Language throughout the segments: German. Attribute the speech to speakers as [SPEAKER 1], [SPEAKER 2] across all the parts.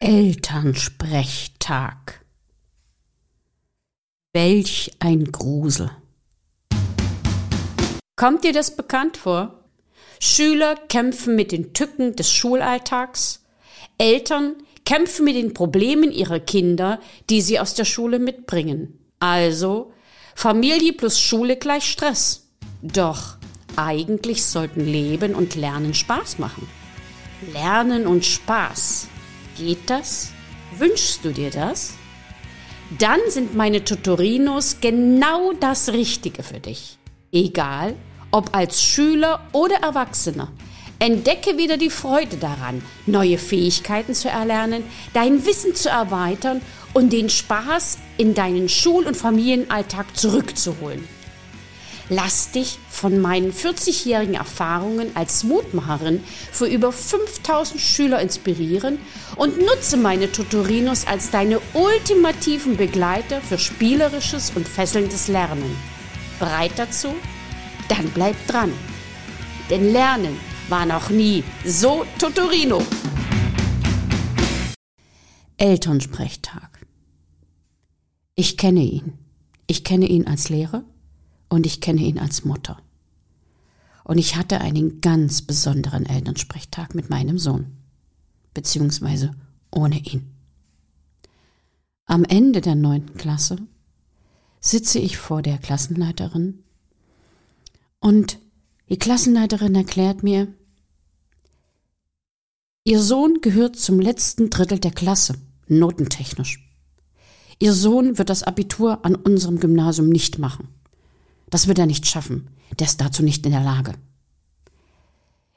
[SPEAKER 1] Elternsprechtag. Welch ein Grusel. Kommt dir das bekannt vor? Schüler kämpfen mit den Tücken des Schulalltags, Eltern kämpfen mit den Problemen ihrer Kinder, die sie aus der Schule mitbringen. Also Familie plus Schule gleich Stress. Doch eigentlich sollten Leben und Lernen Spaß machen. Lernen und Spaß Geht das? Wünschst du dir das? Dann sind meine Tutorinos genau das Richtige für dich. Egal, ob als Schüler oder Erwachsener. Entdecke wieder die Freude daran, neue Fähigkeiten zu erlernen, dein Wissen zu erweitern und den Spaß in deinen Schul- und Familienalltag zurückzuholen. Lass dich von meinen 40-jährigen Erfahrungen als Mutmacherin für über 5000 Schüler inspirieren und nutze meine Tutorinos als deine ultimativen Begleiter für spielerisches und fesselndes Lernen. Bereit dazu? Dann bleib dran. Denn Lernen war noch nie so Tutorino.
[SPEAKER 2] Elternsprechtag. Ich kenne ihn. Ich kenne ihn als Lehrer und ich kenne ihn als Mutter. Und ich hatte einen ganz besonderen Elternsprechtag mit meinem Sohn, beziehungsweise ohne ihn. Am Ende der neunten Klasse sitze ich vor der Klassenleiterin und die Klassenleiterin erklärt mir, Ihr Sohn gehört zum letzten Drittel der Klasse, notentechnisch. Ihr Sohn wird das Abitur an unserem Gymnasium nicht machen. Das wird er nicht schaffen. Der ist dazu nicht in der Lage.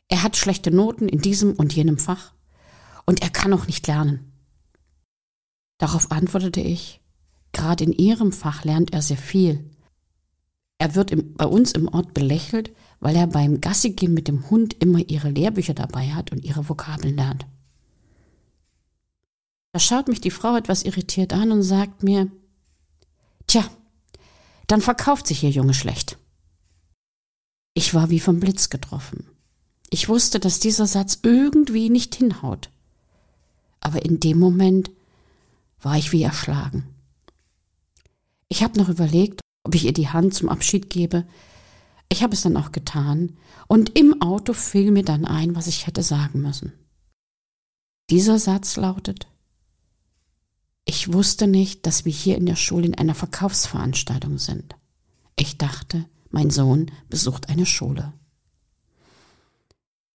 [SPEAKER 2] Er hat schlechte Noten in diesem und jenem Fach und er kann auch nicht lernen. Darauf antwortete ich, gerade in Ihrem Fach lernt er sehr viel. Er wird im, bei uns im Ort belächelt, weil er beim Gassigehen mit dem Hund immer ihre Lehrbücher dabei hat und ihre Vokabeln lernt. Da schaut mich die Frau etwas irritiert an und sagt mir, Tja, dann verkauft sich Ihr Junge schlecht. Ich war wie vom Blitz getroffen. Ich wusste, dass dieser Satz irgendwie nicht hinhaut. Aber in dem Moment war ich wie erschlagen. Ich habe noch überlegt, ob ich ihr die Hand zum Abschied gebe. Ich habe es dann auch getan, und im Auto fiel mir dann ein, was ich hätte sagen müssen. Dieser Satz lautet ich wusste nicht, dass wir hier in der Schule in einer Verkaufsveranstaltung sind. Ich dachte, mein Sohn besucht eine Schule.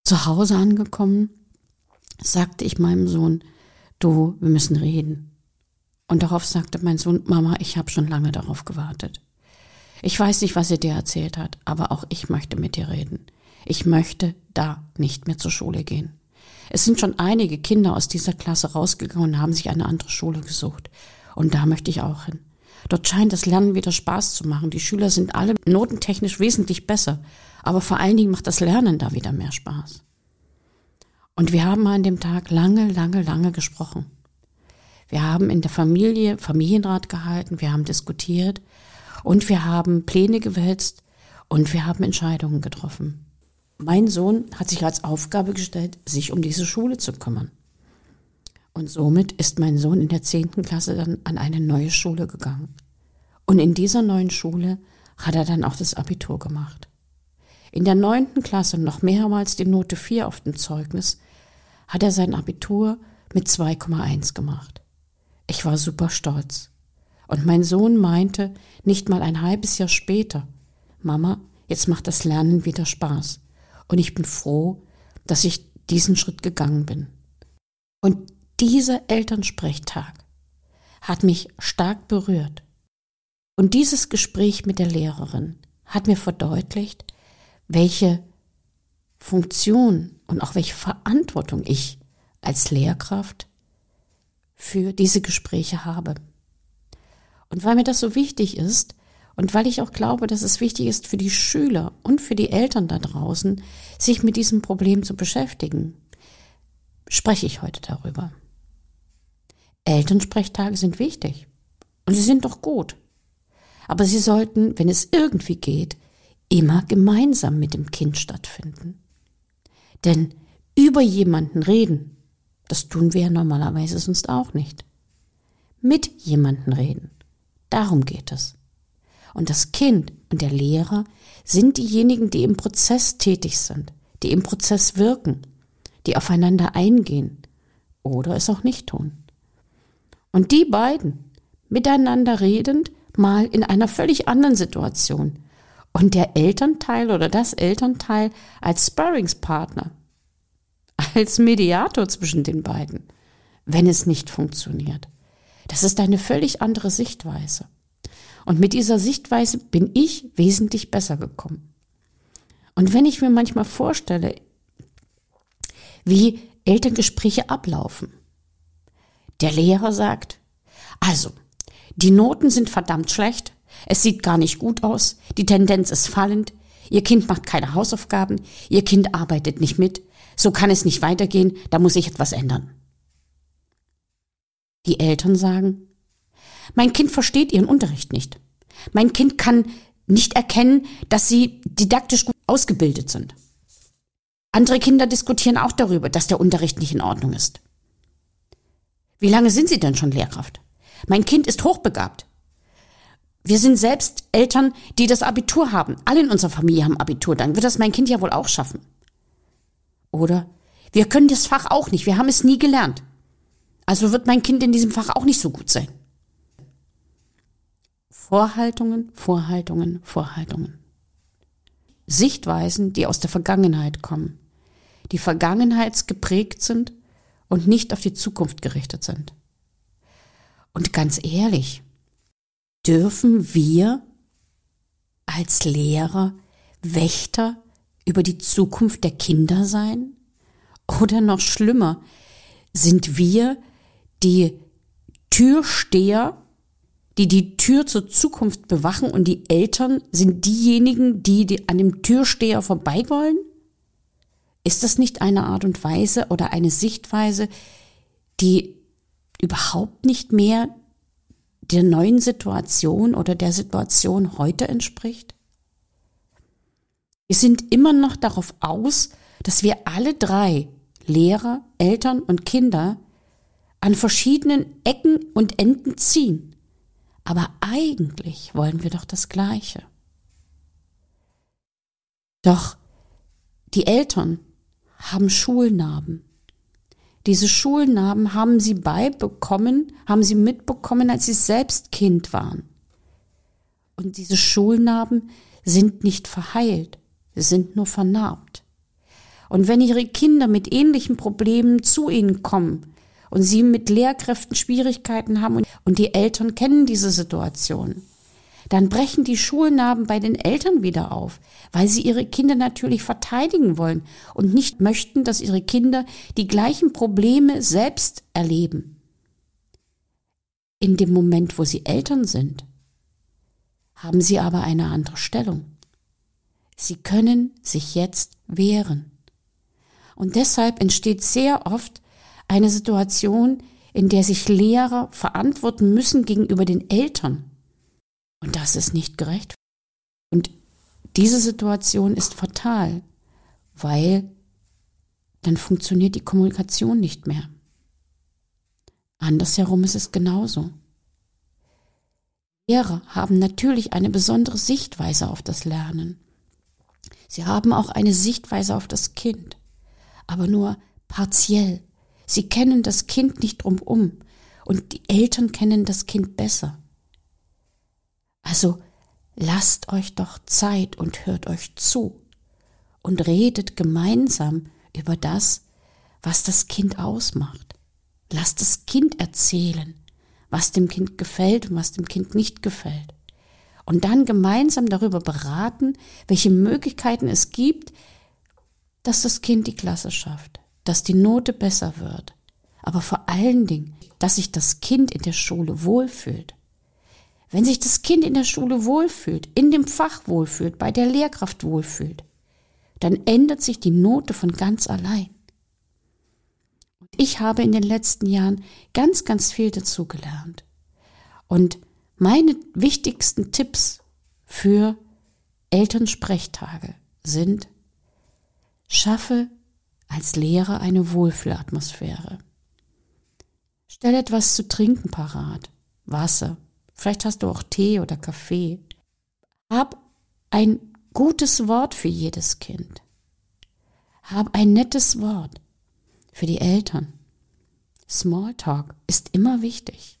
[SPEAKER 2] Zu Hause angekommen, sagte ich meinem Sohn, du, wir müssen reden. Und darauf sagte mein Sohn, Mama, ich habe schon lange darauf gewartet. Ich weiß nicht, was er dir erzählt hat, aber auch ich möchte mit dir reden. Ich möchte da nicht mehr zur Schule gehen. Es sind schon einige Kinder aus dieser Klasse rausgegangen und haben sich eine andere Schule gesucht. Und da möchte ich auch hin. Dort scheint das Lernen wieder Spaß zu machen. Die Schüler sind alle notentechnisch wesentlich besser. Aber vor allen Dingen macht das Lernen da wieder mehr Spaß. Und wir haben an dem Tag lange, lange, lange gesprochen. Wir haben in der Familie Familienrat gehalten, wir haben diskutiert und wir haben Pläne gewälzt und wir haben Entscheidungen getroffen. Mein Sohn hat sich als Aufgabe gestellt, sich um diese Schule zu kümmern. Und somit ist mein Sohn in der zehnten Klasse dann an eine neue Schule gegangen. Und in dieser neuen Schule hat er dann auch das Abitur gemacht. In der neunten Klasse noch mehrmals die Note 4 auf dem Zeugnis hat er sein Abitur mit 2,1 gemacht. Ich war super stolz. Und mein Sohn meinte nicht mal ein halbes Jahr später, Mama, jetzt macht das Lernen wieder Spaß. Und ich bin froh, dass ich diesen Schritt gegangen bin. Und dieser Elternsprechtag hat mich stark berührt. Und dieses Gespräch mit der Lehrerin hat mir verdeutlicht, welche Funktion und auch welche Verantwortung ich als Lehrkraft für diese Gespräche habe. Und weil mir das so wichtig ist, und weil ich auch glaube, dass es wichtig ist für die Schüler und für die Eltern da draußen, sich mit diesem Problem zu beschäftigen, spreche ich heute darüber. Elternsprechtage sind wichtig und sie sind doch gut. Aber sie sollten, wenn es irgendwie geht, immer gemeinsam mit dem Kind stattfinden. Denn über jemanden reden Das tun wir ja normalerweise sonst auch nicht. Mit jemandem reden. Darum geht es. Und das Kind und der Lehrer sind diejenigen, die im Prozess tätig sind, die im Prozess wirken, die aufeinander eingehen oder es auch nicht tun. Und die beiden miteinander redend, mal in einer völlig anderen Situation. Und der Elternteil oder das Elternteil als Sparringspartner, als Mediator zwischen den beiden, wenn es nicht funktioniert. Das ist eine völlig andere Sichtweise. Und mit dieser Sichtweise bin ich wesentlich besser gekommen. Und wenn ich mir manchmal vorstelle, wie Elterngespräche ablaufen, der Lehrer sagt, also, die Noten sind verdammt schlecht, es sieht gar nicht gut aus, die Tendenz ist fallend, Ihr Kind macht keine Hausaufgaben, Ihr Kind arbeitet nicht mit, so kann es nicht weitergehen, da muss ich etwas ändern. Die Eltern sagen, mein Kind versteht ihren Unterricht nicht. Mein Kind kann nicht erkennen, dass sie didaktisch gut ausgebildet sind. Andere Kinder diskutieren auch darüber, dass der Unterricht nicht in Ordnung ist. Wie lange sind Sie denn schon Lehrkraft? Mein Kind ist hochbegabt. Wir sind selbst Eltern, die das Abitur haben. Alle in unserer Familie haben Abitur. Dann wird das mein Kind ja wohl auch schaffen. Oder wir können das Fach auch nicht. Wir haben es nie gelernt. Also wird mein Kind in diesem Fach auch nicht so gut sein. Vorhaltungen, Vorhaltungen, Vorhaltungen. Sichtweisen, die aus der Vergangenheit kommen, die vergangenheitsgeprägt sind und nicht auf die Zukunft gerichtet sind. Und ganz ehrlich, dürfen wir als Lehrer Wächter über die Zukunft der Kinder sein? Oder noch schlimmer, sind wir die Türsteher, die die Tür zur Zukunft bewachen und die Eltern sind diejenigen, die, an dem Türsteher vorbei wollen? Ist das nicht eine Art und Weise oder eine Sichtweise, die überhaupt nicht mehr der neuen Situation oder der Situation heute entspricht? Wir sind immer noch darauf aus, dass wir alle drei, Lehrer, Eltern und Kinder, an verschiedenen Ecken und Enden ziehen. Aber eigentlich wollen wir doch das Gleiche. Doch die Eltern haben Schulnarben. Diese Schulnarben haben sie beibekommen, haben sie mitbekommen, als sie selbst Kind waren. Und diese Schulnarben sind nicht verheilt, sie sind nur vernarbt. Und wenn ihre Kinder mit ähnlichen Problemen zu ihnen kommen und sie mit Lehrkräften Schwierigkeiten haben und die Eltern kennen diese Situation, dann brechen die Schulnarben bei den Eltern wieder auf, weil sie ihre Kinder natürlich verteidigen wollen und nicht möchten, dass ihre Kinder die gleichen Probleme selbst erleben. In dem Moment, wo sie Eltern sind, haben sie aber eine andere Stellung. Sie können sich jetzt wehren. Und deshalb entsteht sehr oft eine Situation, in der sich Lehrer verantworten müssen gegenüber den Eltern und das ist nicht gerecht. Und diese Situation ist fatal, weil dann funktioniert die Kommunikation nicht mehr. Andersherum ist es genauso. Lehrer haben natürlich eine besondere Sichtweise auf das Lernen. Sie haben auch eine Sichtweise auf das Kind, aber nur partiell. Sie kennen das Kind nicht drumum und die Eltern kennen das Kind besser. Also lasst euch doch Zeit und hört euch zu und redet gemeinsam über das, was das Kind ausmacht. Lasst das Kind erzählen, was dem Kind gefällt und was dem Kind nicht gefällt. Und dann gemeinsam darüber beraten, welche Möglichkeiten es gibt, dass das Kind die Klasse schafft, dass die Note besser wird, aber vor allen Dingen, dass sich das Kind in der Schule wohlfühlt. Wenn sich das Kind in der Schule wohlfühlt, in dem Fach wohlfühlt, bei der Lehrkraft wohlfühlt, dann ändert sich die Note von ganz allein. Ich habe in den letzten Jahren ganz, ganz viel dazu gelernt. Und meine wichtigsten Tipps für Elternsprechtage sind, schaffe als Lehrer eine Wohlfühlatmosphäre. Stell etwas zu trinken parat. Wasser. Vielleicht hast du auch Tee oder Kaffee. Hab ein gutes Wort für jedes Kind. Hab ein nettes Wort für die Eltern. Smalltalk ist immer wichtig.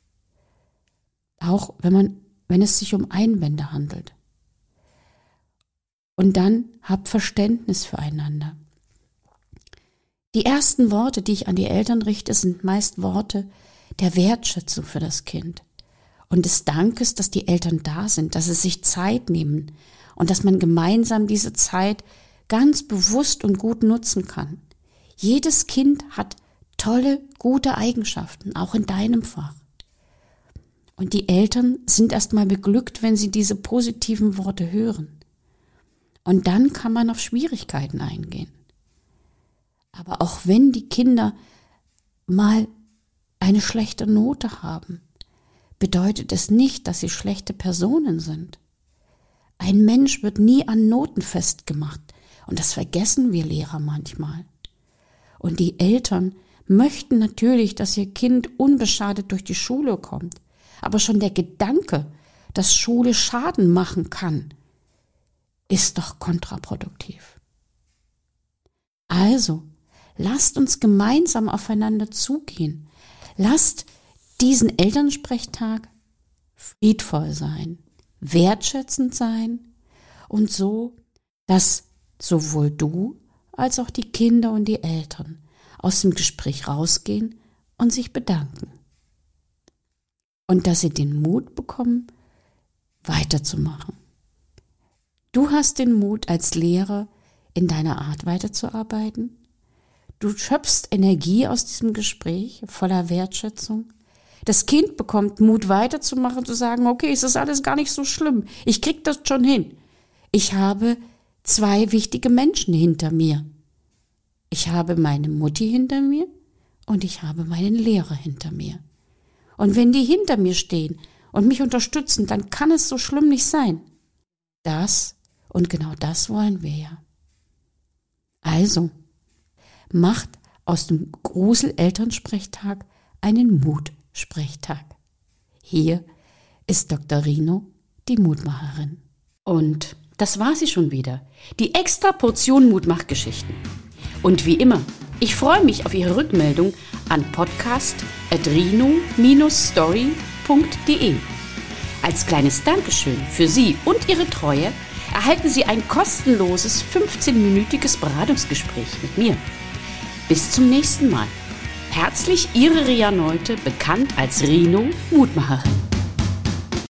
[SPEAKER 2] Auch wenn man, wenn es sich um Einwände handelt. Und dann hab Verständnis füreinander. Die ersten Worte, die ich an die Eltern richte, sind meist Worte der Wertschätzung für das Kind und des Dankes, dass die Eltern da sind, dass sie sich Zeit nehmen und dass man gemeinsam diese Zeit ganz bewusst und gut nutzen kann. Jedes Kind hat tolle, gute Eigenschaften, auch in deinem Fach. Und die Eltern sind erstmal beglückt, wenn sie diese positiven Worte hören. Und dann kann man auf Schwierigkeiten eingehen. Aber auch wenn die Kinder mal eine schlechte Note haben, bedeutet es nicht, dass sie schlechte Personen sind. Ein Mensch wird nie an Noten festgemacht, und das vergessen wir Lehrer manchmal. Und die Eltern möchten natürlich, dass ihr Kind unbeschadet durch die Schule kommt, aber schon der Gedanke, dass Schule Schaden machen kann, ist doch kontraproduktiv. Also, lasst uns gemeinsam aufeinander zugehen. Lasst diesen Elternsprechtag friedvoll sein, wertschätzend sein und so, dass sowohl du als auch die Kinder und die Eltern aus dem Gespräch rausgehen und sich bedanken. Und dass sie den Mut bekommen, weiterzumachen. Du hast den Mut als Lehrer, in deiner Art weiterzuarbeiten. Du schöpfst Energie aus diesem Gespräch voller Wertschätzung. Das Kind bekommt Mut weiterzumachen, zu sagen, okay, es ist alles gar nicht so schlimm. Ich krieg das schon hin. Ich habe zwei wichtige Menschen hinter mir. Ich habe meine Mutti hinter mir und ich habe meinen Lehrer hinter mir. Und wenn die hinter mir stehen und mich unterstützen, dann kann es so schlimm nicht sein. Das und genau das wollen wir ja. Also, macht aus dem Grusel-Elternsprechtag einen Mut Sprechtag. Hier ist Dr. Rino, die Mutmacherin.
[SPEAKER 1] Und das war sie schon wieder. Die extra Portion Mutmachgeschichten. Und wie immer, ich freue mich auf Ihre Rückmeldung an podcast.rino-story.de. Als kleines Dankeschön für Sie und Ihre Treue erhalten Sie ein kostenloses 15-minütiges Beratungsgespräch mit mir. Bis zum nächsten Mal. Herzlich Ihre Ria Neute, bekannt als Rino Mutmacherin.